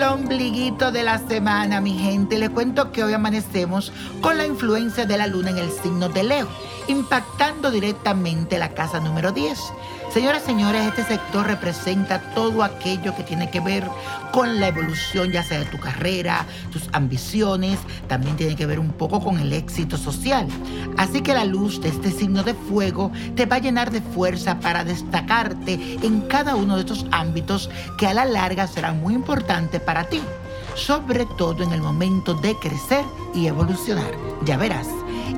El ombliguito de la semana, mi gente. Les cuento que hoy amanecemos con la influencia de la luna en el signo de Leo, impactando directamente la casa número 10. Señoras y señores, este sector representa todo aquello que tiene que ver con la evolución, ya sea de tu carrera, tus ambiciones, también tiene que ver un poco con el éxito social. Así que la luz de este signo de fuego te va a llenar de fuerza para destacarte en cada uno de estos ámbitos que a la larga serán muy importantes para ti, sobre todo en el momento de crecer y evolucionar. Ya verás.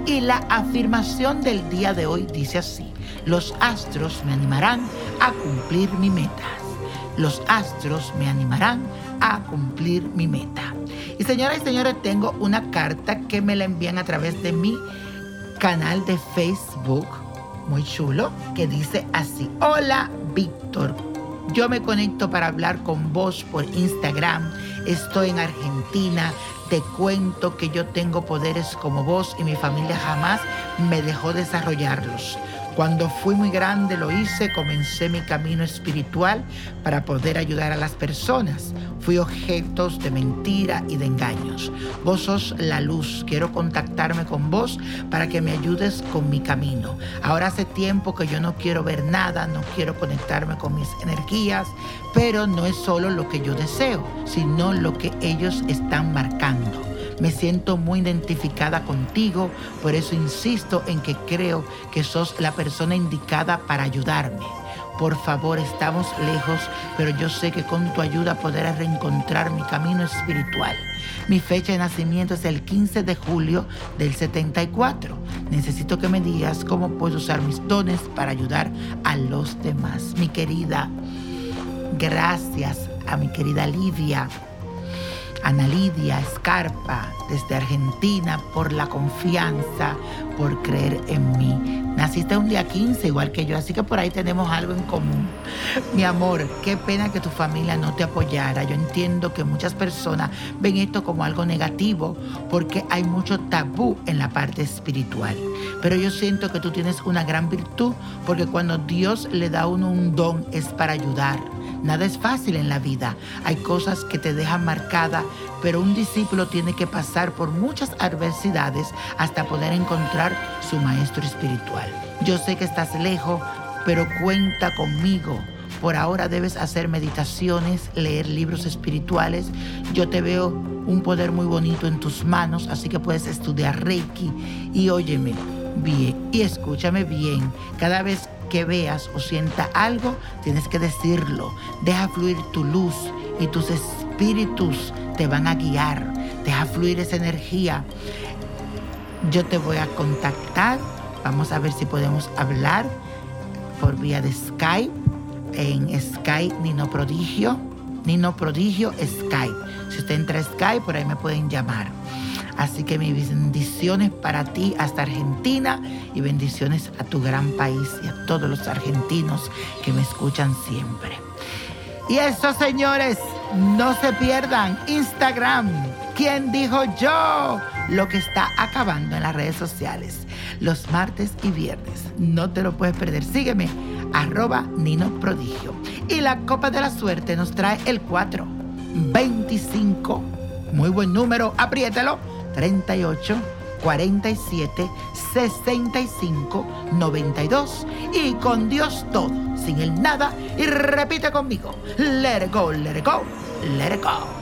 Y la afirmación del día de hoy dice así los astros me animarán a cumplir mi meta. Los astros me animarán a cumplir mi meta. Y señoras y señores, tengo una carta que me la envían a través de mi canal de Facebook, muy chulo, que dice así, hola Víctor, yo me conecto para hablar con vos por Instagram, estoy en Argentina, te cuento que yo tengo poderes como vos y mi familia jamás me dejó desarrollarlos. Cuando fui muy grande lo hice, comencé mi camino espiritual para poder ayudar a las personas. Fui objetos de mentira y de engaños. Vos sos la luz. Quiero contactarme con vos para que me ayudes con mi camino. Ahora hace tiempo que yo no quiero ver nada, no quiero conectarme con mis energías, pero no es solo lo que yo deseo, sino lo que ellos están marcando. Me siento muy identificada contigo, por eso insisto en que creo que sos la persona indicada para ayudarme. Por favor, estamos lejos, pero yo sé que con tu ayuda podré reencontrar mi camino espiritual. Mi fecha de nacimiento es el 15 de julio del 74. Necesito que me digas cómo puedo usar mis dones para ayudar a los demás. Mi querida, gracias a mi querida Lidia Ana Lidia Escarpa desde Argentina por la confianza, por creer en mí. Naciste un día 15 igual que yo, así que por ahí tenemos algo en común. Mi amor, qué pena que tu familia no te apoyara. Yo entiendo que muchas personas ven esto como algo negativo porque hay mucho tabú en la parte espiritual. Pero yo siento que tú tienes una gran virtud porque cuando Dios le da a uno un don es para ayudar Nada es fácil en la vida. Hay cosas que te dejan marcada, pero un discípulo tiene que pasar por muchas adversidades hasta poder encontrar su maestro espiritual. Yo sé que estás lejos, pero cuenta conmigo. Por ahora debes hacer meditaciones, leer libros espirituales. Yo te veo un poder muy bonito en tus manos, así que puedes estudiar Reiki. Y óyeme bien y escúchame bien. Cada vez que veas o sienta algo, tienes que decirlo. Deja fluir tu luz y tus espíritus te van a guiar. Deja fluir esa energía. Yo te voy a contactar. Vamos a ver si podemos hablar por vía de Skype. En Skype Nino Prodigio. Nino Prodigio Skype. Si usted entra a Skype, por ahí me pueden llamar. Así que mis bendiciones para ti hasta Argentina y bendiciones a tu gran país y a todos los argentinos que me escuchan siempre. Y eso, señores, no se pierdan Instagram. ¿Quién dijo yo? Lo que está acabando en las redes sociales. Los martes y viernes. No te lo puedes perder. Sígueme, arroba Nino Prodigio. Y la Copa de la Suerte nos trae el 4, 25. Muy buen número, apriételo 38 47 65 92 y con Dios todo, sin el nada y repite conmigo, let it go, let it go, let it go.